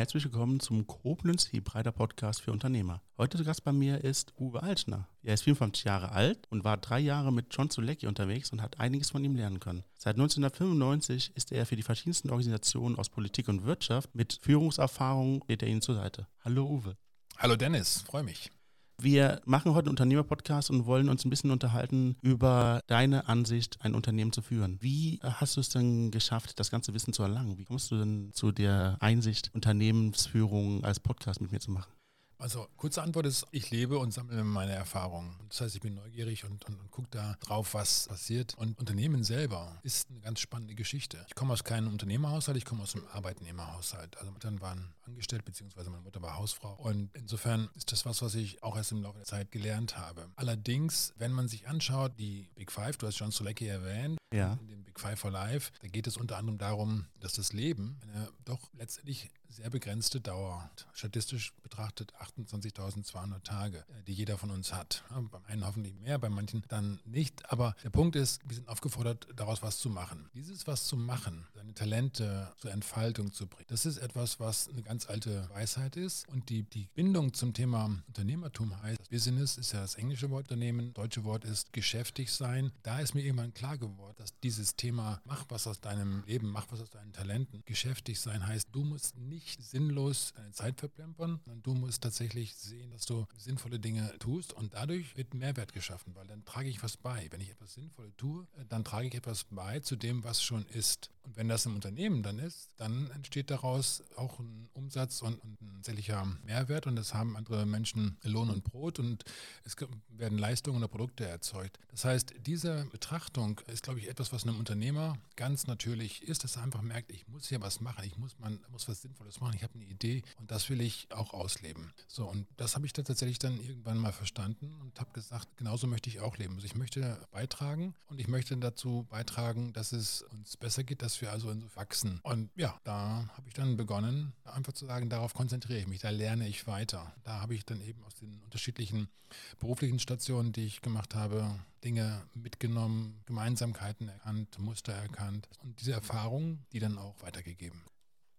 herzlich willkommen zum Koblenz Hebreider Podcast für Unternehmer. Heute zu Gast bei mir ist Uwe Altschner. Er ist 54 Jahre alt und war drei Jahre mit John Zulecki unterwegs und hat einiges von ihm lernen können. Seit 1995 ist er für die verschiedensten Organisationen aus Politik und Wirtschaft mit Führungserfahrung steht er ihnen zur Seite. Hallo Uwe. Hallo Dennis, freue mich. Wir machen heute einen Unternehmerpodcast und wollen uns ein bisschen unterhalten über deine Ansicht, ein Unternehmen zu führen. Wie hast du es denn geschafft, das ganze Wissen zu erlangen? Wie kommst du denn zu der Einsicht, Unternehmensführung als Podcast mit mir zu machen? Also kurze Antwort ist, ich lebe und sammle meine Erfahrungen. Das heißt, ich bin neugierig und, und, und gucke da drauf, was passiert. Und Unternehmen selber ist eine ganz spannende Geschichte. Ich komme aus keinem Unternehmerhaushalt, ich komme aus einem Arbeitnehmerhaushalt. Also meine Eltern waren angestellt, beziehungsweise meine Mutter war Hausfrau. Und insofern ist das was, was ich auch erst im Laufe der Zeit gelernt habe. Allerdings, wenn man sich anschaut, die Big Five, du hast John Solecki erwähnt, ja. in dem Big Five for Life, da geht es unter anderem darum, dass das Leben eine doch letztendlich sehr begrenzte Dauer. Statistisch betrachtet 28.200 Tage, äh, die jeder von uns hat. beim einen hoffentlich mehr, bei manchen dann nicht. Aber der Punkt ist, wir sind aufgefordert, daraus was zu machen. Dieses was zu machen, seine Talente zur Entfaltung zu bringen, das ist etwas, was eine ganz alte Weisheit ist. Und die, die Bindung zum Thema Unternehmertum heißt, Business ist ja das englische Wort Unternehmen, das deutsche Wort ist geschäftig sein. Da ist mir irgendwann klar geworden, dass dieses Thema, mach was aus deinem Leben, mach was aus deinen Talenten, geschäftig sein heißt, du musst nicht sinnlos deine Zeit verplempern, sondern du musst tatsächlich sehen, dass du sinnvolle Dinge tust und dadurch wird Mehrwert geschaffen, weil dann trage ich was bei. Wenn ich etwas Sinnvolles tue, dann trage ich etwas bei zu dem, was schon ist. Und wenn das im Unternehmen dann ist, dann entsteht daraus auch ein Umsatz und, und ein tatsächlicher Mehrwert und das haben andere Menschen Lohn und Brot und es werden Leistungen oder Produkte erzeugt. Das heißt, diese Betrachtung ist, glaube ich, etwas, was einem Unternehmer ganz natürlich ist, dass er einfach merkt, ich muss hier was machen, ich muss, man, muss was Sinnvolles machen, ich habe eine Idee und das will ich auch ausleben. So, und das habe ich dann tatsächlich dann irgendwann mal verstanden und habe gesagt, genauso möchte ich auch leben. Also ich möchte beitragen und ich möchte dazu beitragen, dass es uns besser geht, dass wir also wachsen. Und ja, da habe ich dann begonnen, einfach zu sagen, darauf konzentriere ich mich, da lerne ich weiter. Da habe ich dann eben aus den unterschiedlichen beruflichen Stationen, die ich gemacht habe, Dinge mitgenommen, Gemeinsamkeiten erkannt, Muster erkannt und diese Erfahrungen, die dann auch weitergegeben.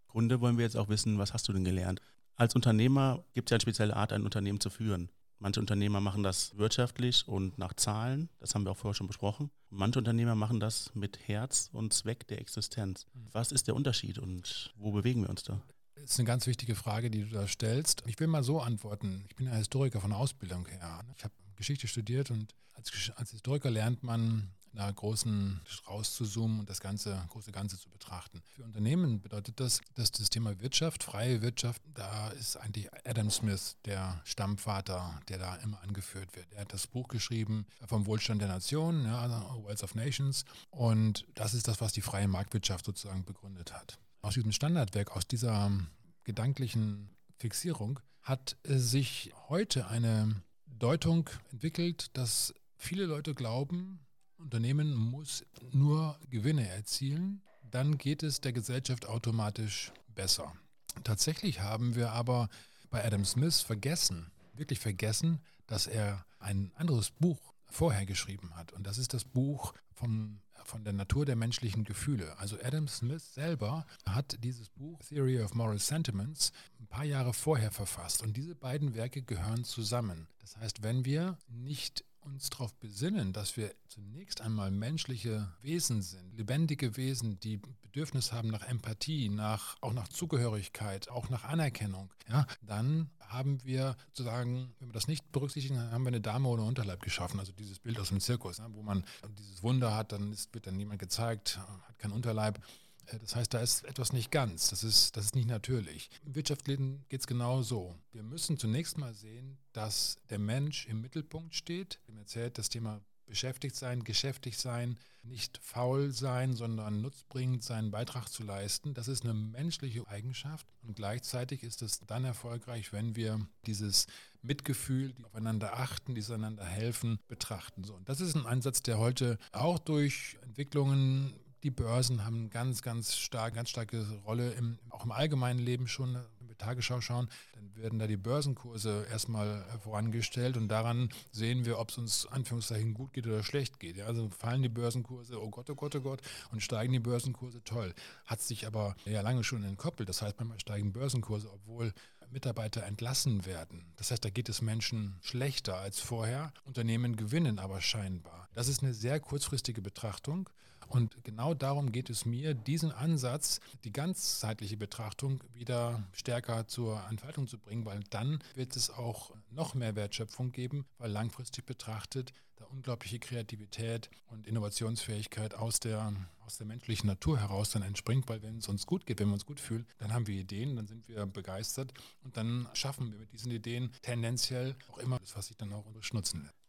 Grunde wollen wir jetzt auch wissen, was hast du denn gelernt? Als Unternehmer gibt es ja eine spezielle Art, ein Unternehmen zu führen. Manche Unternehmer machen das wirtschaftlich und nach Zahlen, das haben wir auch vorher schon besprochen. Manche Unternehmer machen das mit Herz und Zweck der Existenz. Was ist der Unterschied und wo bewegen wir uns da? Das ist eine ganz wichtige Frage, die du da stellst. Ich will mal so antworten. Ich bin ja Historiker von Ausbildung her. Ich habe Geschichte studiert und als, als Historiker lernt man einer großen rauszuzoomen und das ganze große Ganze zu betrachten. Für Unternehmen bedeutet das, dass das Thema Wirtschaft, freie Wirtschaft, da ist eigentlich Adam Smith der Stammvater, der da immer angeführt wird. Er hat das Buch geschrieben vom Wohlstand der Nation, ja, also Wealth of Nations, und das ist das, was die freie Marktwirtschaft sozusagen begründet hat. Aus diesem Standardwerk, aus dieser gedanklichen Fixierung hat sich heute eine Deutung entwickelt, dass viele Leute glauben, Unternehmen muss nur Gewinne erzielen, dann geht es der Gesellschaft automatisch besser. Tatsächlich haben wir aber bei Adam Smith vergessen, wirklich vergessen, dass er ein anderes Buch vorher geschrieben hat. Und das ist das Buch vom, von der Natur der menschlichen Gefühle. Also Adam Smith selber hat dieses Buch Theory of Moral Sentiments ein paar Jahre vorher verfasst. Und diese beiden Werke gehören zusammen. Das heißt, wenn wir nicht uns darauf besinnen, dass wir zunächst einmal menschliche Wesen sind, lebendige Wesen, die Bedürfnis haben nach Empathie, nach, auch nach Zugehörigkeit, auch nach Anerkennung, ja, dann haben wir sozusagen, wenn wir das nicht berücksichtigen, dann haben wir eine Dame ohne Unterleib geschaffen, also dieses Bild aus dem Zirkus, ne, wo man dieses Wunder hat, dann ist, wird dann niemand gezeigt, hat keinen Unterleib. Äh, das heißt, da ist etwas nicht ganz. Das ist, das ist nicht natürlich. Im Wirtschaftsleben geht es genau so. Wir müssen zunächst mal sehen, dass der Mensch im Mittelpunkt steht. Ihm erzählt das Thema beschäftigt sein, geschäftig sein, nicht faul sein, sondern nutzbringend seinen Beitrag zu leisten. Das ist eine menschliche Eigenschaft und gleichzeitig ist es dann erfolgreich, wenn wir dieses Mitgefühl, die aufeinander achten, die einander helfen, betrachten. So, und das ist ein Ansatz, der heute auch durch Entwicklungen die Börsen haben ganz, ganz stark, ganz starke Rolle im, auch im allgemeinen Leben schon Tagesschau schauen, dann werden da die Börsenkurse erstmal vorangestellt und daran sehen wir, ob es uns Anführungszeichen gut geht oder schlecht geht. Ja, also fallen die Börsenkurse, oh Gott, oh Gott, oh Gott, und steigen die Börsenkurse, toll. Hat sich aber ja lange schon entkoppelt. Das heißt, manchmal steigen Börsenkurse, obwohl Mitarbeiter entlassen werden. Das heißt, da geht es Menschen schlechter als vorher. Unternehmen gewinnen aber scheinbar. Das ist eine sehr kurzfristige Betrachtung. Und genau darum geht es mir, diesen Ansatz, die ganzheitliche Betrachtung wieder stärker zur Entfaltung zu bringen, weil dann wird es auch noch mehr Wertschöpfung geben, weil langfristig betrachtet da unglaubliche Kreativität und Innovationsfähigkeit aus der, aus der menschlichen Natur heraus dann entspringt, weil wenn es uns gut geht, wenn wir uns gut fühlen, dann haben wir Ideen, dann sind wir begeistert und dann schaffen wir mit diesen Ideen tendenziell auch immer das, was sich dann auch unterstützen lässt.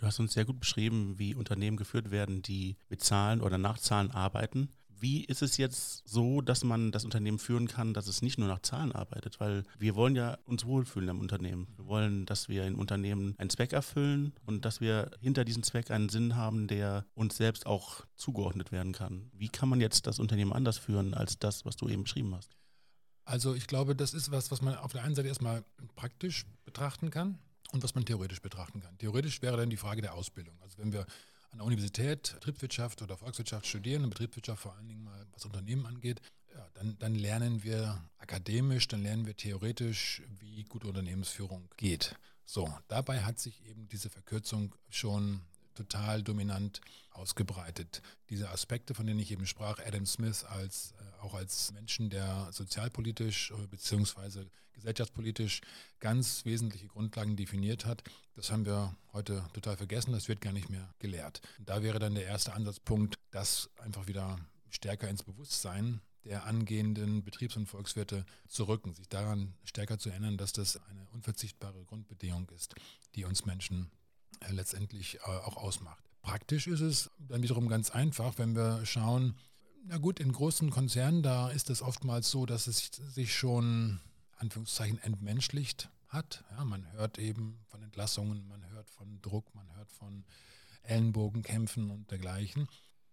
Du hast uns sehr gut beschrieben, wie Unternehmen geführt werden, die mit Zahlen oder nach Zahlen arbeiten. Wie ist es jetzt so, dass man das Unternehmen führen kann, dass es nicht nur nach Zahlen arbeitet? Weil wir wollen ja uns wohlfühlen im Unternehmen. Wir wollen, dass wir im Unternehmen einen Zweck erfüllen und dass wir hinter diesem Zweck einen Sinn haben, der uns selbst auch zugeordnet werden kann. Wie kann man jetzt das Unternehmen anders führen als das, was du eben beschrieben hast? Also ich glaube, das ist was, was man auf der einen Seite erstmal praktisch betrachten kann und was man theoretisch betrachten kann. Theoretisch wäre dann die Frage der Ausbildung. Also wenn wir an der Universität Betriebswirtschaft oder Volkswirtschaft studieren und Betriebswirtschaft vor allen Dingen mal was Unternehmen angeht, ja, dann, dann lernen wir akademisch, dann lernen wir theoretisch, wie gute Unternehmensführung geht. So, dabei hat sich eben diese Verkürzung schon total dominant ausgebreitet. Diese Aspekte, von denen ich eben sprach, Adam Smith als äh, auch als Menschen, der sozialpolitisch äh, bzw. gesellschaftspolitisch ganz wesentliche Grundlagen definiert hat, das haben wir heute total vergessen, das wird gar nicht mehr gelehrt. Und da wäre dann der erste Ansatzpunkt, das einfach wieder stärker ins Bewusstsein der angehenden Betriebs- und Volkswirte zu rücken, sich daran stärker zu erinnern, dass das eine unverzichtbare Grundbedingung ist, die uns Menschen äh, letztendlich äh, auch ausmacht. Praktisch ist es dann wiederum ganz einfach, wenn wir schauen, na gut, in großen Konzernen, da ist es oftmals so, dass es sich schon, Anführungszeichen, entmenschlicht hat. Ja, man hört eben von Entlassungen, man hört von Druck, man hört von Ellenbogenkämpfen und dergleichen.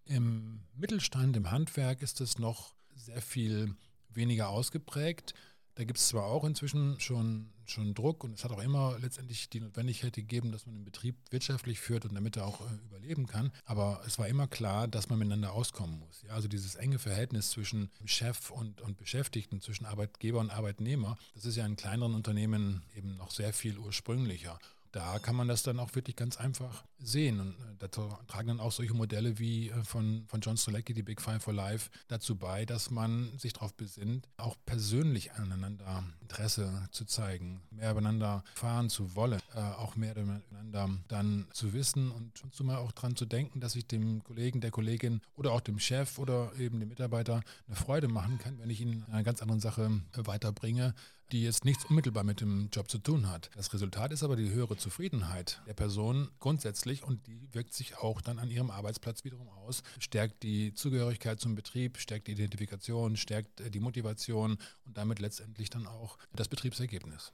Im Mittelstand, im Handwerk ist es noch sehr viel weniger ausgeprägt. Da gibt es zwar auch inzwischen schon, schon Druck und es hat auch immer letztendlich die Notwendigkeit gegeben, dass man den Betrieb wirtschaftlich führt und damit er auch äh, überleben kann. Aber es war immer klar, dass man miteinander auskommen muss. Ja, also dieses enge Verhältnis zwischen Chef und, und Beschäftigten, zwischen Arbeitgeber und Arbeitnehmer, das ist ja in kleineren Unternehmen eben noch sehr viel ursprünglicher da kann man das dann auch wirklich ganz einfach sehen. Und äh, da tragen dann auch solche Modelle wie äh, von, von John Stolecki, die Big Five for Life, dazu bei, dass man sich darauf besinnt, auch persönlich aneinander Interesse zu zeigen, mehr übereinander fahren zu wollen, äh, auch mehr miteinander dann zu wissen und, und zumal auch daran zu denken, dass ich dem Kollegen, der Kollegin oder auch dem Chef oder eben dem Mitarbeiter eine Freude machen kann, wenn ich ihn in einer ganz anderen Sache weiterbringe, die jetzt nichts unmittelbar mit dem Job zu tun hat. Das Resultat ist aber die höhere Zufriedenheit der Person grundsätzlich und die wirkt sich auch dann an ihrem Arbeitsplatz wiederum aus, stärkt die Zugehörigkeit zum Betrieb, stärkt die Identifikation, stärkt äh, die Motivation und damit letztendlich dann auch das Betriebsergebnis.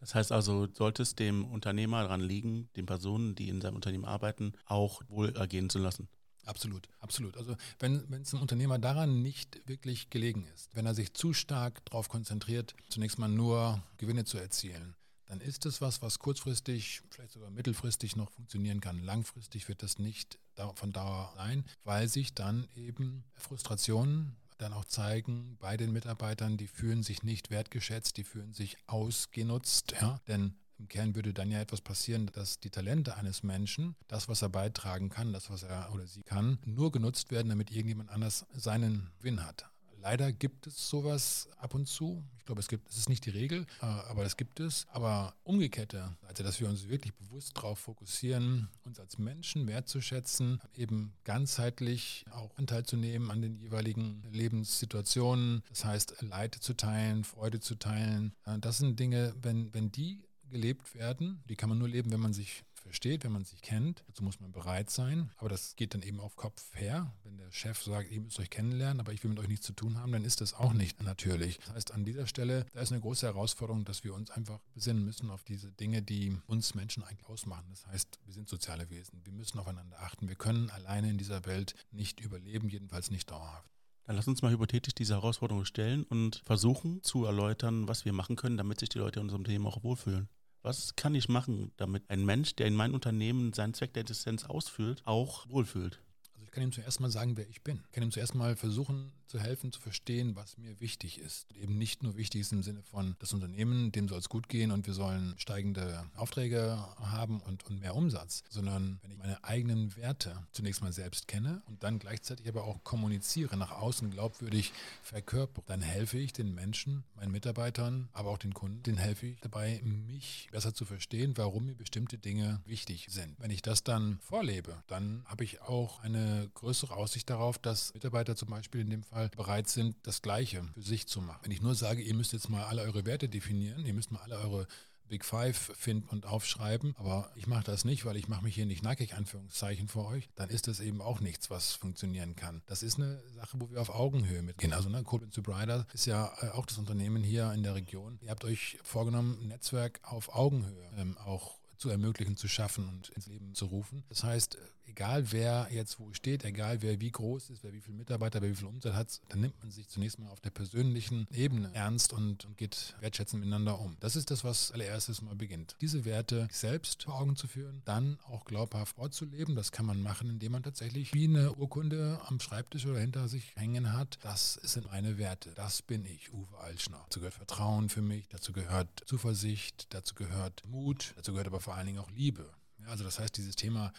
Das heißt also, sollte es dem Unternehmer daran liegen, den Personen, die in seinem Unternehmen arbeiten, auch wohl ergehen zu lassen? Absolut, absolut. Also wenn, es einem Unternehmer daran nicht wirklich gelegen ist, wenn er sich zu stark darauf konzentriert, zunächst mal nur Gewinne zu erzielen, dann ist es was, was kurzfristig, vielleicht sogar mittelfristig noch funktionieren kann. Langfristig wird das nicht von Dauer sein, weil sich dann eben Frustrationen dann auch zeigen bei den Mitarbeitern, die fühlen sich nicht wertgeschätzt, die fühlen sich ausgenutzt, ja, denn im Kern würde dann ja etwas passieren, dass die Talente eines Menschen, das, was er beitragen kann, das, was er oder sie kann, nur genutzt werden, damit irgendjemand anders seinen Gewinn hat. Leider gibt es sowas ab und zu. Ich glaube, es gibt, es ist nicht die Regel, äh, aber das gibt es. Aber umgekehrte, also dass wir uns wirklich bewusst darauf fokussieren, uns als Menschen wertzuschätzen, eben ganzheitlich auch Anteil zu nehmen an den jeweiligen Lebenssituationen. Das heißt, Leid zu teilen, Freude zu teilen. Äh, das sind Dinge, wenn, wenn die gelebt werden. Die kann man nur leben, wenn man sich versteht, wenn man sich kennt. Dazu muss man bereit sein. Aber das geht dann eben auf Kopf her. Wenn der Chef sagt, ihr müsst euch kennenlernen, aber ich will mit euch nichts zu tun haben, dann ist das auch nicht natürlich. Das heißt, an dieser Stelle, da ist eine große Herausforderung, dass wir uns einfach besinnen müssen auf diese Dinge, die uns Menschen eigentlich ausmachen. Das heißt, wir sind soziale Wesen. Wir müssen aufeinander achten. Wir können alleine in dieser Welt nicht überleben, jedenfalls nicht dauerhaft. Dann lass uns mal hypothetisch diese Herausforderung stellen und versuchen zu erläutern, was wir machen können, damit sich die Leute in unserem Unternehmen auch wohlfühlen. Was kann ich machen, damit ein Mensch, der in meinem Unternehmen seinen Zweck der Existenz ausfüllt, auch wohlfühlt? Also ich kann ihm zuerst mal sagen, wer ich bin. Ich kann ihm zuerst mal versuchen zu helfen, zu verstehen, was mir wichtig ist. Eben nicht nur wichtig ist im Sinne von das Unternehmen, dem soll es gut gehen und wir sollen steigende Aufträge haben und, und mehr Umsatz, sondern wenn ich meine eigenen Werte zunächst mal selbst kenne und dann gleichzeitig aber auch kommuniziere, nach außen glaubwürdig verkörpere, dann helfe ich den Menschen, meinen Mitarbeitern, aber auch den Kunden, denen helfe ich dabei, mich besser zu verstehen, warum mir bestimmte Dinge wichtig sind. Wenn ich das dann vorlebe, dann habe ich auch eine größere Aussicht darauf, dass Mitarbeiter zum Beispiel in dem Fall bereit sind, das Gleiche für sich zu machen. Wenn ich nur sage, ihr müsst jetzt mal alle eure Werte definieren, ihr müsst mal alle eure Big Five finden und aufschreiben, aber ich mache das nicht, weil ich mache mich hier nicht nackig, Anführungszeichen, vor euch, dann ist das eben auch nichts, was funktionieren kann. Das ist eine Sache, wo wir auf Augenhöhe mitgehen. Also ne, Code to Brighter ist ja äh, auch das Unternehmen hier in der Region. Ihr habt euch vorgenommen, ein Netzwerk auf Augenhöhe ähm, auch zu ermöglichen, zu schaffen und ins Leben zu rufen. Das heißt, egal wer jetzt wo steht, egal wer wie groß ist, wer wie viele Mitarbeiter, wer wie viel Umsatz hat, dann nimmt man sich zunächst mal auf der persönlichen Ebene ernst und, und geht wertschätzend miteinander um. Das ist das, was allererstes mal beginnt. Diese Werte selbst vor Augen zu führen, dann auch glaubhaft vorzuleben. Das kann man machen, indem man tatsächlich wie eine Urkunde am Schreibtisch oder hinter sich hängen hat. Das sind meine Werte. Das bin ich, Uwe Altschner. Dazu gehört Vertrauen für mich, dazu gehört Zuversicht, dazu gehört Mut, dazu gehört aber vor allen Dingen auch Liebe. Also das heißt, dieses Thema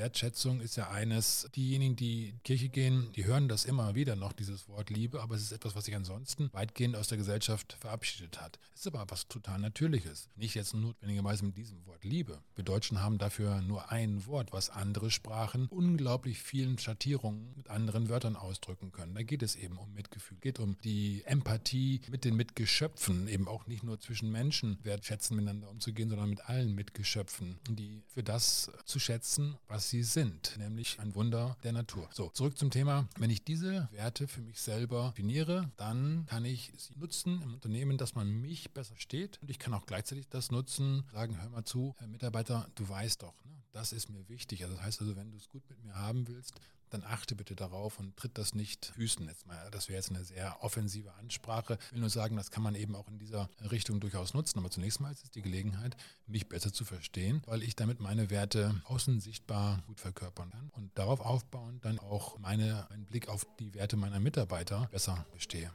Wertschätzung ist ja eines, diejenigen, die Kirche gehen, die hören das immer wieder noch, dieses Wort Liebe, aber es ist etwas, was sich ansonsten weitgehend aus der Gesellschaft verabschiedet hat. Es ist aber was total Natürliches. Nicht jetzt notwendigerweise mit diesem Wort Liebe. Wir Deutschen haben dafür nur ein Wort, was andere Sprachen unglaublich vielen Schattierungen mit anderen Wörtern ausdrücken können. Da geht es eben um Mitgefühl, geht um die Empathie mit den Mitgeschöpfen, eben auch nicht nur zwischen Menschen wertschätzen, miteinander umzugehen, sondern mit allen Mitgeschöpfen, die für das zu schätzen, was sie sind, nämlich ein Wunder der Natur. So, zurück zum Thema. Wenn ich diese Werte für mich selber definiere, dann kann ich sie nutzen im Unternehmen, dass man mich besser steht. Und ich kann auch gleichzeitig das nutzen, sagen, hör mal zu, Herr Mitarbeiter, du weißt doch, ne, das ist mir wichtig. Also das heißt also, wenn du es gut mit mir haben willst, dann achte bitte darauf und tritt das nicht Füßen. Jetzt mal, das wäre jetzt eine sehr offensive Ansprache. Ich will nur sagen, das kann man eben auch in dieser Richtung durchaus nutzen. Aber zunächst mal ist es die Gelegenheit, mich besser zu verstehen, weil ich damit meine Werte außen sichtbar gut verkörpern kann und darauf aufbauen dann auch meine, meinen Blick auf die Werte meiner Mitarbeiter besser bestehe.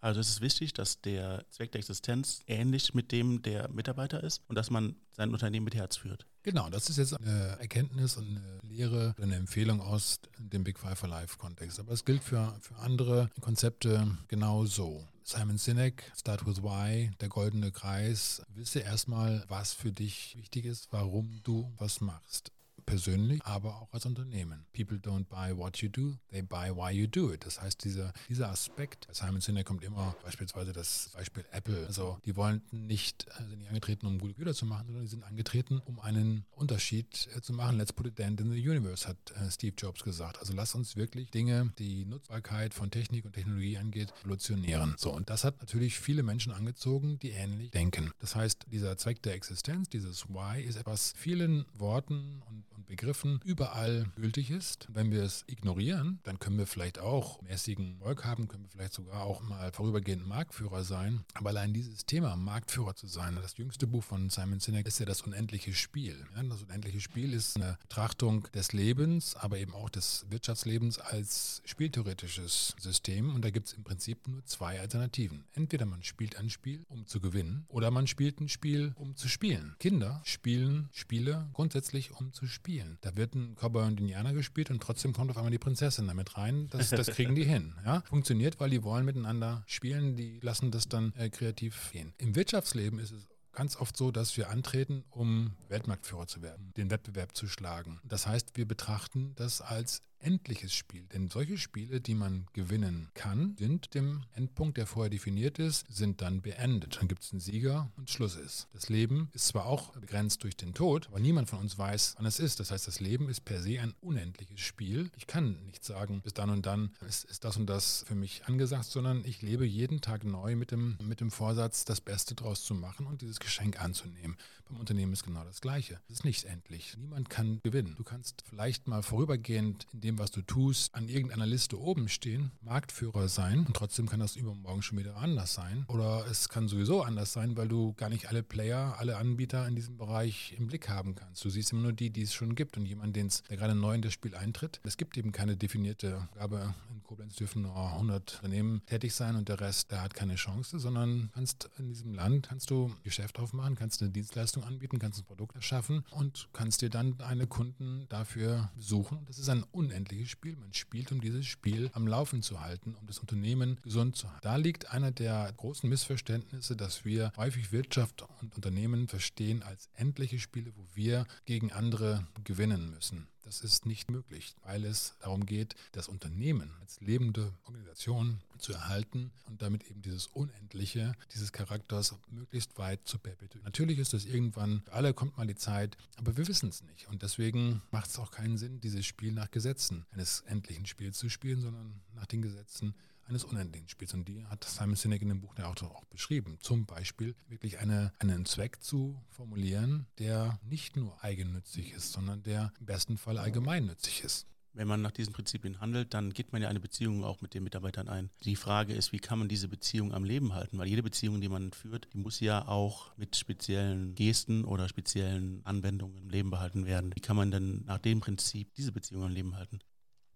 Also es ist wichtig, dass der Zweck der Existenz ähnlich mit dem der Mitarbeiter ist und dass man sein Unternehmen mit Herz führt. Genau, das ist jetzt eine Erkenntnis und eine Lehre, eine Empfehlung aus dem Big Five for Life Kontext. Aber es gilt für, für andere Konzepte genauso. Simon Sinek, Start with Why, der goldene Kreis. Wisse erstmal, was für dich wichtig ist, warum du was machst persönlich, aber auch als Unternehmen. People don't buy what you do, they buy why you do it. Das heißt, dieser, dieser Aspekt, Simon Sinek kommt immer beispielsweise das Beispiel Apple. Also die wollten nicht, äh, sind nicht angetreten, um gute Güter zu machen, sondern die sind angetreten, um einen Unterschied äh, zu machen. Let's put it in the universe, hat äh, Steve Jobs gesagt. Also lass uns wirklich Dinge, die Nutzbarkeit von Technik und Technologie angeht, revolutionieren. So, und das hat natürlich viele Menschen angezogen, die ähnlich denken. Das heißt, dieser Zweck der Existenz, dieses Why, ist etwas vielen Worten und Begriffen überall gültig ist. Wenn wir es ignorieren, dann können wir vielleicht auch mäßigen Erfolg haben, können wir vielleicht sogar auch mal vorübergehend Marktführer sein. Aber allein dieses Thema, Marktführer zu sein, das jüngste Buch von Simon Sinek ist ja das unendliche Spiel. das unendliche Spiel ist eine Betrachtung des Lebens, aber eben auch des Wirtschaftslebens als spieltheoretisches System. Und da gibt es im Prinzip nur zwei Alternativen. Entweder man spielt ein Spiel, um zu gewinnen, oder man spielt ein Spiel, um zu spielen. Kinder spielen Spiele grundsätzlich, um zu spielen spielen. Da wird ein Cowboy und Indianer gespielt und trotzdem kommt auf einmal die Prinzessin damit rein. Das, das kriegen die hin. Ja? Funktioniert, weil die wollen miteinander spielen, die lassen das dann äh, kreativ gehen. Im Wirtschaftsleben ist es ganz oft so, dass wir antreten, um Weltmarktführer zu werden, den Wettbewerb zu schlagen. Das heißt, wir betrachten das als endliches Spiel. Denn solche Spiele, die man gewinnen kann, sind dem Endpunkt, der vorher definiert ist, sind dann beendet. Dann gibt es einen Sieger und Schluss ist. Das Leben ist zwar auch begrenzt durch den Tod, aber niemand von uns weiß, wann es ist. Das heißt, das Leben ist per se ein unendliches Spiel. Ich kann nicht sagen, bis dann und dann ist, ist das und das für mich angesagt, sondern ich lebe jeden Tag neu mit dem, mit dem Vorsatz, das Beste draus zu machen und dieses Geschenk anzunehmen. Beim Unternehmen ist genau das Gleiche. Es ist nicht endlich. Niemand kann gewinnen. Du kannst vielleicht mal vorübergehend in dem dem, was du tust, an irgendeiner Liste oben stehen, Marktführer sein und trotzdem kann das übermorgen schon wieder anders sein. Oder es kann sowieso anders sein, weil du gar nicht alle Player, alle Anbieter in diesem Bereich im Blick haben kannst. Du siehst immer nur die, die es schon gibt und jemand, der gerade neu in das Spiel eintritt. Es gibt eben keine definierte Gabe. In Koblenz dürfen nur 100 Unternehmen tätig sein und der Rest, der hat keine Chance, sondern kannst in diesem Land, kannst du Geschäft aufmachen, kannst eine Dienstleistung anbieten, kannst ein Produkt erschaffen und kannst dir dann eine Kunden dafür suchen. Das ist ein unendliches Spiel. Man spielt, um dieses Spiel am Laufen zu halten, um das Unternehmen gesund zu halten. Da liegt einer der großen Missverständnisse, dass wir häufig Wirtschaft und Unternehmen verstehen als endliche Spiele, wo wir gegen andere gewinnen müssen. Das ist nicht möglich, weil es darum geht, das Unternehmen als lebende Organisation zu erhalten und damit eben dieses Unendliche, dieses Charakters möglichst weit zu perpetuieren. Natürlich ist das irgendwann, alle kommt mal die Zeit, aber wir wissen es nicht. Und deswegen macht es auch keinen Sinn, dieses Spiel nach Gesetzen eines endlichen Spiels zu spielen, sondern nach den Gesetzen eines unendlichen Spiels. Und die hat Simon Sinek in dem Buch ja auch, auch beschrieben. Zum Beispiel wirklich eine, einen Zweck zu formulieren, der nicht nur eigennützig ist, sondern der im besten Fall allgemeinnützig ist. Wenn man nach diesen Prinzipien handelt, dann geht man ja eine Beziehung auch mit den Mitarbeitern ein. Die Frage ist, wie kann man diese Beziehung am Leben halten? Weil jede Beziehung, die man führt, die muss ja auch mit speziellen Gesten oder speziellen Anwendungen im Leben behalten werden. Wie kann man denn nach dem Prinzip diese Beziehung am Leben halten?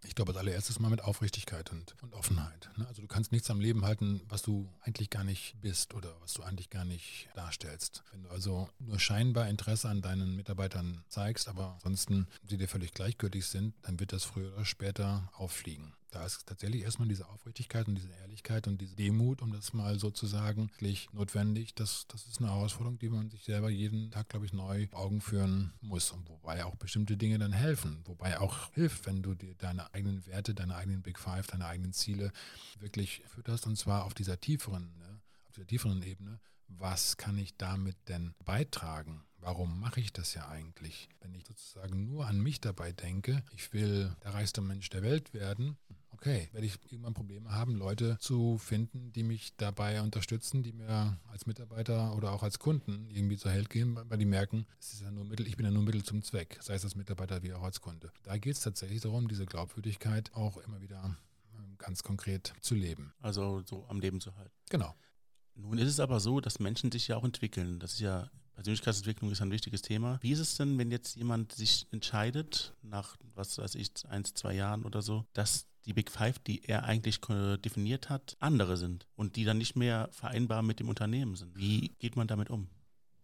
Ich glaube, als allererstes mal mit Aufrichtigkeit und, und Offenheit. Ne? Also du kannst nichts am Leben halten, was du eigentlich gar nicht bist oder was du eigentlich gar nicht darstellst. Wenn du also nur scheinbar Interesse an deinen Mitarbeitern zeigst, aber ansonsten sie dir völlig gleichgültig sind, dann wird das früher oder später auffliegen. Da ist tatsächlich erstmal diese Aufrichtigkeit und diese Ehrlichkeit und diese Demut, um das mal so zu sagen, wirklich notwendig. Das, das ist eine Herausforderung, die man sich selber jeden Tag, glaube ich, neu Augen führen muss. Und wobei auch bestimmte Dinge dann helfen. Wobei auch hilft, wenn du dir deine eigenen Werte, deine eigenen Big Five, deine eigenen Ziele wirklich fütterst. Und zwar auf dieser tieferen, ne, auf dieser tieferen Ebene. Was kann ich damit denn beitragen? Warum mache ich das ja eigentlich? Wenn ich sozusagen nur an mich dabei denke, ich will der reichste Mensch der Welt werden, okay, werde ich irgendwann Probleme haben, Leute zu finden, die mich dabei unterstützen, die mir als Mitarbeiter oder auch als Kunden irgendwie zur Held gehen, weil die merken, es ist ja nur Mittel, ich bin ja nur Mittel zum Zweck, sei es als Mitarbeiter wie auch als Kunde. Da geht es tatsächlich darum, diese Glaubwürdigkeit auch immer wieder ähm, ganz konkret zu leben. Also so am Leben zu halten. Genau. Nun ist es aber so, dass Menschen sich ja auch entwickeln. Das ist ja Persönlichkeitsentwicklung ist ein wichtiges Thema. Wie ist es denn, wenn jetzt jemand sich entscheidet, nach, was weiß ich, eins, zwei Jahren oder so, dass die Big Five, die er eigentlich definiert hat, andere sind und die dann nicht mehr vereinbar mit dem Unternehmen sind? Wie geht man damit um?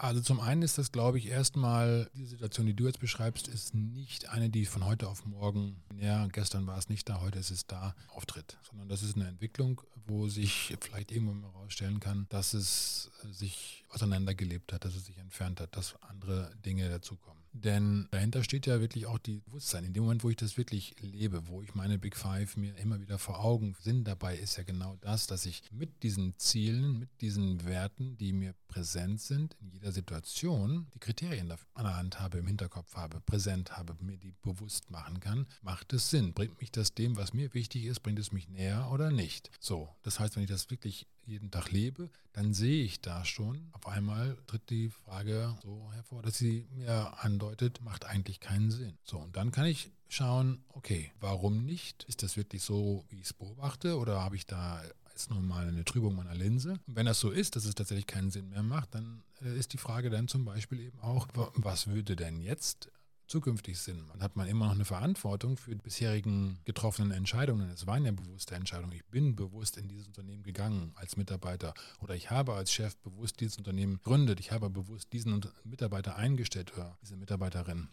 Also zum einen ist das, glaube ich, erstmal, die Situation, die du jetzt beschreibst, ist nicht eine, die von heute auf morgen, ja, gestern war es nicht da, heute ist es da, auftritt, sondern das ist eine Entwicklung, wo sich vielleicht irgendwann mal herausstellen kann, dass es sich auseinandergelebt hat, dass es sich entfernt hat, dass andere Dinge dazukommen. Denn dahinter steht ja wirklich auch die Bewusstsein. In dem Moment, wo ich das wirklich lebe, wo ich meine Big Five mir immer wieder vor Augen Sinn dabei ist ja genau das, dass ich mit diesen Zielen, mit diesen Werten, die mir präsent sind, in jeder Situation, die Kriterien an der Hand habe, im Hinterkopf habe, präsent habe, mir die bewusst machen kann, macht es Sinn. Bringt mich das dem, was mir wichtig ist, bringt es mich näher oder nicht? So, das heißt, wenn ich das wirklich jeden Tag lebe, dann sehe ich da schon, auf einmal tritt die Frage so hervor, dass sie mir andeutet, macht eigentlich keinen Sinn. So, und dann kann ich schauen, okay, warum nicht? Ist das wirklich so, wie ich es beobachte, oder habe ich da jetzt nur mal eine Trübung meiner Linse? Und wenn das so ist, dass es tatsächlich keinen Sinn mehr macht, dann äh, ist die Frage dann zum Beispiel eben auch, was würde denn jetzt zukünftig sind. Man hat man immer noch eine Verantwortung für die bisherigen getroffenen Entscheidungen. Es waren ja bewusste Entscheidungen. Ich bin bewusst in dieses Unternehmen gegangen als Mitarbeiter oder ich habe als Chef bewusst dieses Unternehmen gegründet. Ich habe bewusst diesen Mitarbeiter eingestellt oder diese Mitarbeiterin.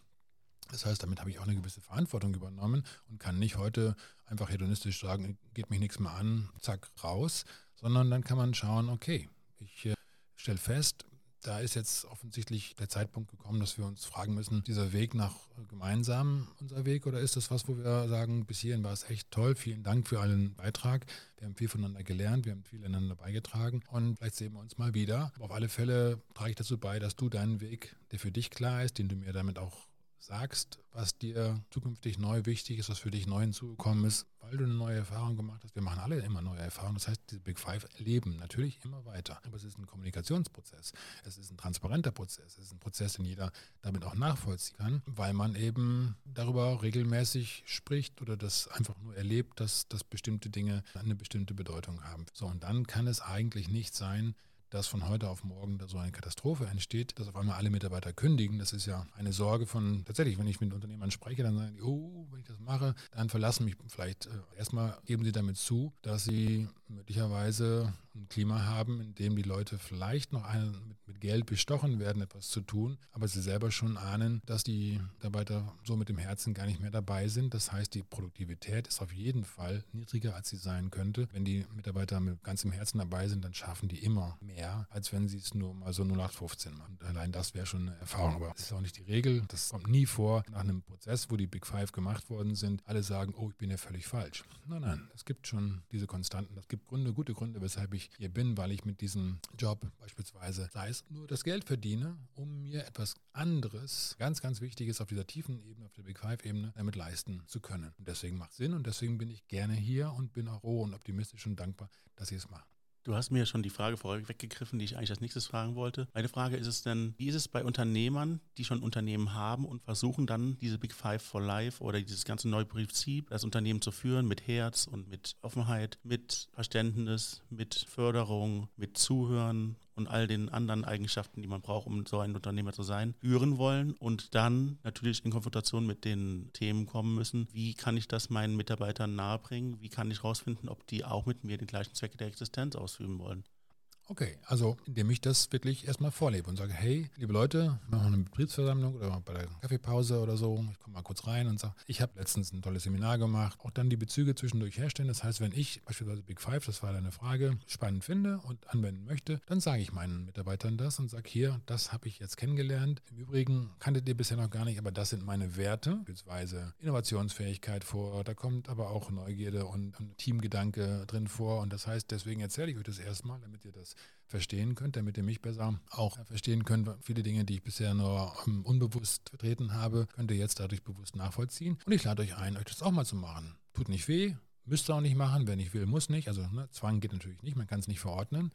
Das heißt, damit habe ich auch eine gewisse Verantwortung übernommen und kann nicht heute einfach hedonistisch sagen, geht mich nichts mehr an, zack, raus, sondern dann kann man schauen, okay, ich äh, stelle fest, da ist jetzt offensichtlich der Zeitpunkt gekommen, dass wir uns fragen müssen, dieser Weg nach gemeinsam unser Weg oder ist das was, wo wir sagen, bis hierhin war es echt toll, vielen Dank für allen Beitrag. Wir haben viel voneinander gelernt, wir haben viel einander beigetragen und vielleicht sehen wir uns mal wieder. Auf alle Fälle trage ich dazu bei, dass du deinen Weg, der für dich klar ist, den du mir damit auch sagst, was dir zukünftig neu wichtig ist, was für dich neu hinzugekommen ist, weil du eine neue Erfahrung gemacht hast. Wir machen alle immer neue Erfahrungen. Das heißt, diese Big Five leben natürlich immer weiter. Aber es ist ein Kommunikationsprozess. Es ist ein transparenter Prozess. Es ist ein Prozess, den jeder damit auch nachvollziehen kann, weil man eben darüber regelmäßig spricht oder das einfach nur erlebt, dass, dass bestimmte Dinge eine bestimmte Bedeutung haben. So, und dann kann es eigentlich nicht sein, dass von heute auf morgen da so eine Katastrophe entsteht, dass auf einmal alle Mitarbeiter kündigen. Das ist ja eine Sorge von, tatsächlich, wenn ich mit Unternehmern spreche, dann sagen die, oh, wenn ich das mache, dann verlassen mich vielleicht. Äh, erstmal geben sie damit zu, dass sie möglicherweise ein Klima haben, in dem die Leute vielleicht noch einen mit, Geld bestochen werden, etwas zu tun, aber sie selber schon ahnen, dass die Mitarbeiter so mit dem Herzen gar nicht mehr dabei sind. Das heißt, die Produktivität ist auf jeden Fall niedriger, als sie sein könnte. Wenn die Mitarbeiter mit ganzem Herzen dabei sind, dann schaffen die immer mehr, als wenn sie es nur mal so 0815 machen. Allein das wäre schon eine Erfahrung, aber das ist auch nicht die Regel. Das kommt nie vor nach einem Prozess, wo die Big Five gemacht worden sind. Alle sagen, oh, ich bin ja völlig falsch. Nein, nein, es gibt schon diese Konstanten. Es gibt Gründe, gute Gründe, weshalb ich hier bin, weil ich mit diesem Job beispielsweise, sei es nur das Geld verdiene, um mir etwas anderes, ganz, ganz Wichtiges auf dieser tiefen Ebene, auf der Big Five-Ebene, damit leisten zu können. Und deswegen macht es Sinn und deswegen bin ich gerne hier und bin auch roh und optimistisch und dankbar, dass Sie es machen. Du hast mir schon die Frage vorher weggegriffen, die ich eigentlich als nächstes fragen wollte. Meine Frage ist es denn, wie ist es bei Unternehmern, die schon Unternehmen haben und versuchen dann diese Big Five for Life oder dieses ganze neue Prinzip, das Unternehmen zu führen mit Herz und mit Offenheit, mit Verständnis, mit Förderung, mit Zuhören und all den anderen Eigenschaften, die man braucht, um so ein Unternehmer zu sein, führen wollen und dann natürlich in Konfrontation mit den Themen kommen müssen. Wie kann ich das meinen Mitarbeitern nahebringen? Wie kann ich herausfinden, ob die auch mit mir den gleichen Zweck der Existenz ausüben wollen? Okay, also indem ich das wirklich erstmal vorlebe und sage, hey, liebe Leute, wir machen eine Betriebsversammlung oder bei der Kaffeepause oder so, ich komme mal kurz rein und sage, ich habe letztens ein tolles Seminar gemacht, auch dann die Bezüge zwischendurch herstellen. Das heißt, wenn ich beispielsweise Big Five, das war deine Frage, spannend finde und anwenden möchte, dann sage ich meinen Mitarbeitern das und sage, hier, das habe ich jetzt kennengelernt. Im Übrigen kanntet ihr bisher noch gar nicht, aber das sind meine Werte, beispielsweise Innovationsfähigkeit vor, da kommt aber auch Neugierde und, und Teamgedanke drin vor. Und das heißt, deswegen erzähle ich euch das erstmal, damit ihr das verstehen könnt, damit ihr mich besser auch verstehen könnt. Viele Dinge, die ich bisher nur um, unbewusst vertreten habe, könnt ihr jetzt dadurch bewusst nachvollziehen. Und ich lade euch ein, euch das auch mal zu machen. Tut nicht weh, müsst ihr auch nicht machen. Wer nicht will, muss nicht. Also ne, Zwang geht natürlich nicht, man kann es nicht verordnen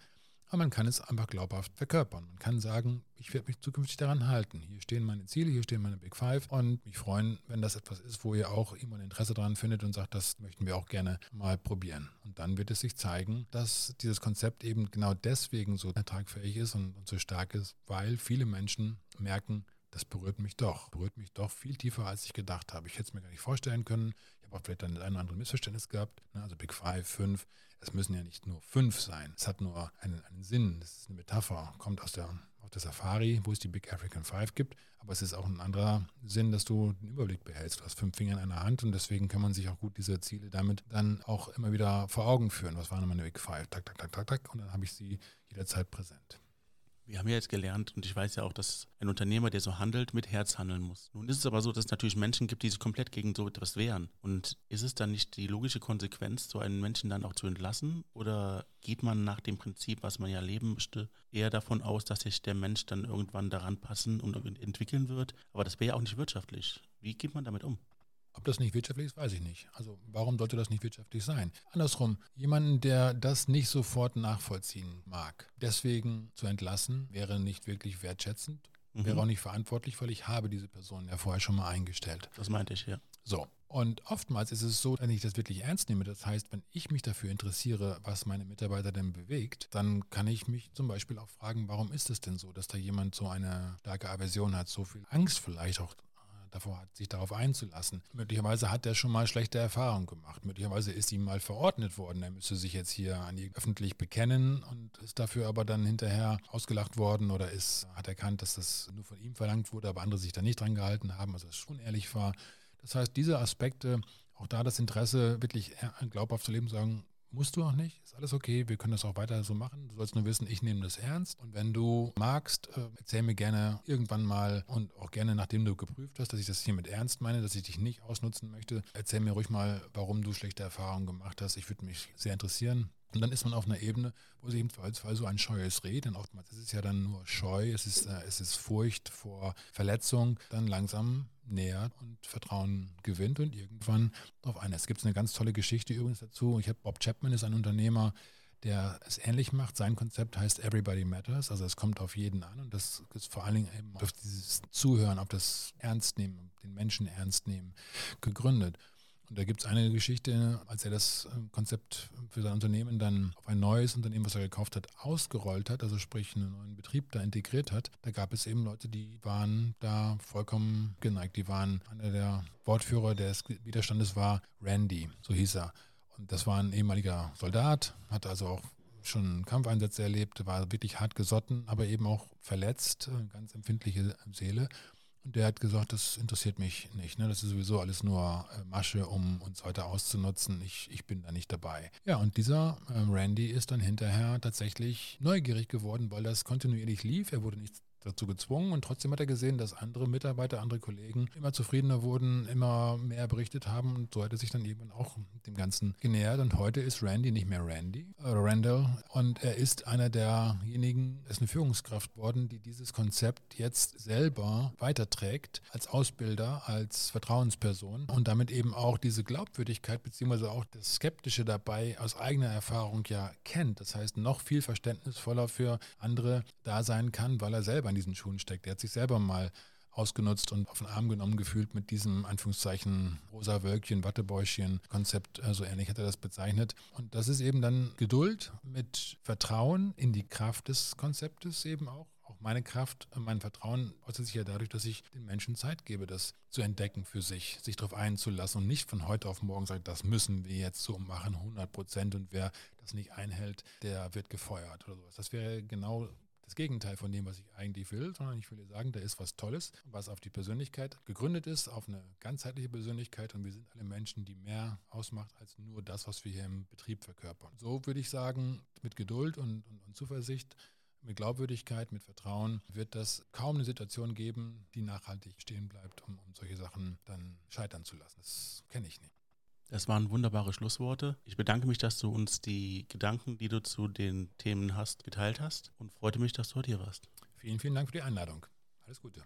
aber man kann es einfach glaubhaft verkörpern. Man kann sagen, ich werde mich zukünftig daran halten. Hier stehen meine Ziele, hier stehen meine Big Five und mich freuen, wenn das etwas ist, wo ihr auch immer ein Interesse daran findet und sagt, das möchten wir auch gerne mal probieren. Und dann wird es sich zeigen, dass dieses Konzept eben genau deswegen so ertragfähig ist und, und so stark ist, weil viele Menschen merken, das berührt mich doch. Berührt mich doch viel tiefer, als ich gedacht habe. Ich hätte es mir gar nicht vorstellen können. Habe auch vielleicht dann ein oder andere Missverständnis gehabt. Ne? Also Big Five, fünf. Es müssen ja nicht nur fünf sein. Es hat nur einen, einen Sinn. Das ist eine Metapher. Kommt aus der, aus der Safari, wo es die Big African Five gibt. Aber es ist auch ein anderer Sinn, dass du den Überblick behältst. Du hast fünf Finger in einer Hand und deswegen kann man sich auch gut diese Ziele damit dann auch immer wieder vor Augen führen. Was waren meine Big Five? Tak, tak, tak, tak, tak. Und dann habe ich sie jederzeit präsent. Wir haben ja jetzt gelernt und ich weiß ja auch, dass ein Unternehmer, der so handelt, mit Herz handeln muss. Nun ist es aber so, dass es natürlich Menschen gibt, die sich komplett gegen so etwas wehren. Und ist es dann nicht die logische Konsequenz, so einen Menschen dann auch zu entlassen? Oder geht man nach dem Prinzip, was man ja leben möchte, eher davon aus, dass sich der Mensch dann irgendwann daran passen und entwickeln wird? Aber das wäre ja auch nicht wirtschaftlich. Wie geht man damit um? Ob das nicht wirtschaftlich ist, weiß ich nicht. Also warum sollte das nicht wirtschaftlich sein? Andersrum, jemanden, der das nicht sofort nachvollziehen mag, deswegen zu entlassen, wäre nicht wirklich wertschätzend, mhm. wäre auch nicht verantwortlich, weil ich habe diese Person ja vorher schon mal eingestellt. Das meinte ich, ja. So. Und oftmals ist es so, wenn ich das wirklich ernst nehme, das heißt, wenn ich mich dafür interessiere, was meine Mitarbeiter denn bewegt, dann kann ich mich zum Beispiel auch fragen, warum ist es denn so, dass da jemand so eine starke Aversion hat, so viel Angst vielleicht auch davor hat, sich darauf einzulassen. Möglicherweise hat er schon mal schlechte Erfahrungen gemacht. Möglicherweise ist ihm mal verordnet worden, er müsste sich jetzt hier an die öffentlich bekennen und ist dafür aber dann hinterher ausgelacht worden oder ist, hat erkannt, dass das nur von ihm verlangt wurde, aber andere sich da nicht dran gehalten haben, also es unehrlich war. Das heißt, diese Aspekte, auch da das Interesse, wirklich glaubhaft zu leben, sagen, Musst du auch nicht, ist alles okay, wir können das auch weiter so machen. Du sollst nur wissen, ich nehme das ernst. Und wenn du magst, äh, erzähl mir gerne irgendwann mal und auch gerne, nachdem du geprüft hast, dass ich das hiermit ernst meine, dass ich dich nicht ausnutzen möchte, erzähl mir ruhig mal, warum du schlechte Erfahrungen gemacht hast. Ich würde mich sehr interessieren. Und dann ist man auf einer Ebene, wo sich im Zweifelsfall so ein scheues Reh, denn oftmals ist es ja dann nur Scheu, es ist, äh, es ist Furcht vor Verletzung, dann langsam nähert und Vertrauen gewinnt und irgendwann auf eine. Es gibt eine ganz tolle Geschichte übrigens dazu. Ich habe Bob Chapman ist ein Unternehmer, der es ähnlich macht. Sein Konzept heißt Everybody Matters, also es kommt auf jeden an und das ist vor allen Dingen eben auf dieses Zuhören, auf das Ernstnehmen, den Menschen ernst nehmen gegründet. Und da gibt es eine Geschichte, als er das ähm, Konzept für sein Unternehmen dann auf ein neues Unternehmen, was er gekauft hat, ausgerollt hat, also sprich einen neuen Betrieb da integriert hat, da gab es eben Leute, die waren da vollkommen geneigt. Die waren, einer der Wortführer des Widerstandes war Randy, so hieß er. Und das war ein ehemaliger Soldat, hat also auch schon Kampfeinsätze erlebt, war wirklich hart gesotten, aber eben auch verletzt, ganz empfindliche Seele. Und der hat gesagt, das interessiert mich nicht. Ne? Das ist sowieso alles nur äh, Masche, um uns heute auszunutzen. Ich, ich bin da nicht dabei. Ja, und dieser äh, Randy ist dann hinterher tatsächlich neugierig geworden, weil das kontinuierlich lief. Er wurde nicht dazu gezwungen. Und trotzdem hat er gesehen, dass andere Mitarbeiter, andere Kollegen immer zufriedener wurden, immer mehr berichtet haben. Und so hat er sich dann eben auch dem Ganzen genähert. Und heute ist Randy nicht mehr Randy, äh Randall. Und er ist einer derjenigen, ist eine Führungskraft worden, die dieses Konzept jetzt selber weiterträgt als Ausbilder, als Vertrauensperson. Und damit eben auch diese Glaubwürdigkeit beziehungsweise auch das Skeptische dabei aus eigener Erfahrung ja kennt. Das heißt, noch viel verständnisvoller für andere da sein kann, weil er selber in diesen Schuhen steckt. Er hat sich selber mal ausgenutzt und auf den Arm genommen gefühlt mit diesem Anführungszeichen rosa Wölkchen, Wattebäuschen Konzept, so also ähnlich hat er das bezeichnet. Und das ist eben dann Geduld mit Vertrauen in die Kraft des Konzeptes eben auch. Auch meine Kraft, mein Vertrauen äußert sich ja dadurch, dass ich den Menschen Zeit gebe, das zu entdecken für sich, sich darauf einzulassen und nicht von heute auf morgen sagt, das müssen wir jetzt so machen, 100 Prozent und wer das nicht einhält, der wird gefeuert oder sowas. Das wäre genau das Gegenteil von dem, was ich eigentlich will, sondern ich will sagen, da ist was Tolles, was auf die Persönlichkeit gegründet ist, auf eine ganzheitliche Persönlichkeit und wir sind alle Menschen, die mehr ausmacht als nur das, was wir hier im Betrieb verkörpern. So würde ich sagen, mit Geduld und, und, und Zuversicht mit Glaubwürdigkeit, mit Vertrauen wird das kaum eine Situation geben, die nachhaltig stehen bleibt, um, um solche Sachen dann scheitern zu lassen. Das kenne ich nicht. Das waren wunderbare Schlussworte. Ich bedanke mich, dass du uns die Gedanken, die du zu den Themen hast, geteilt hast und freute mich, dass du heute hier warst. Vielen, vielen Dank für die Einladung. Alles Gute.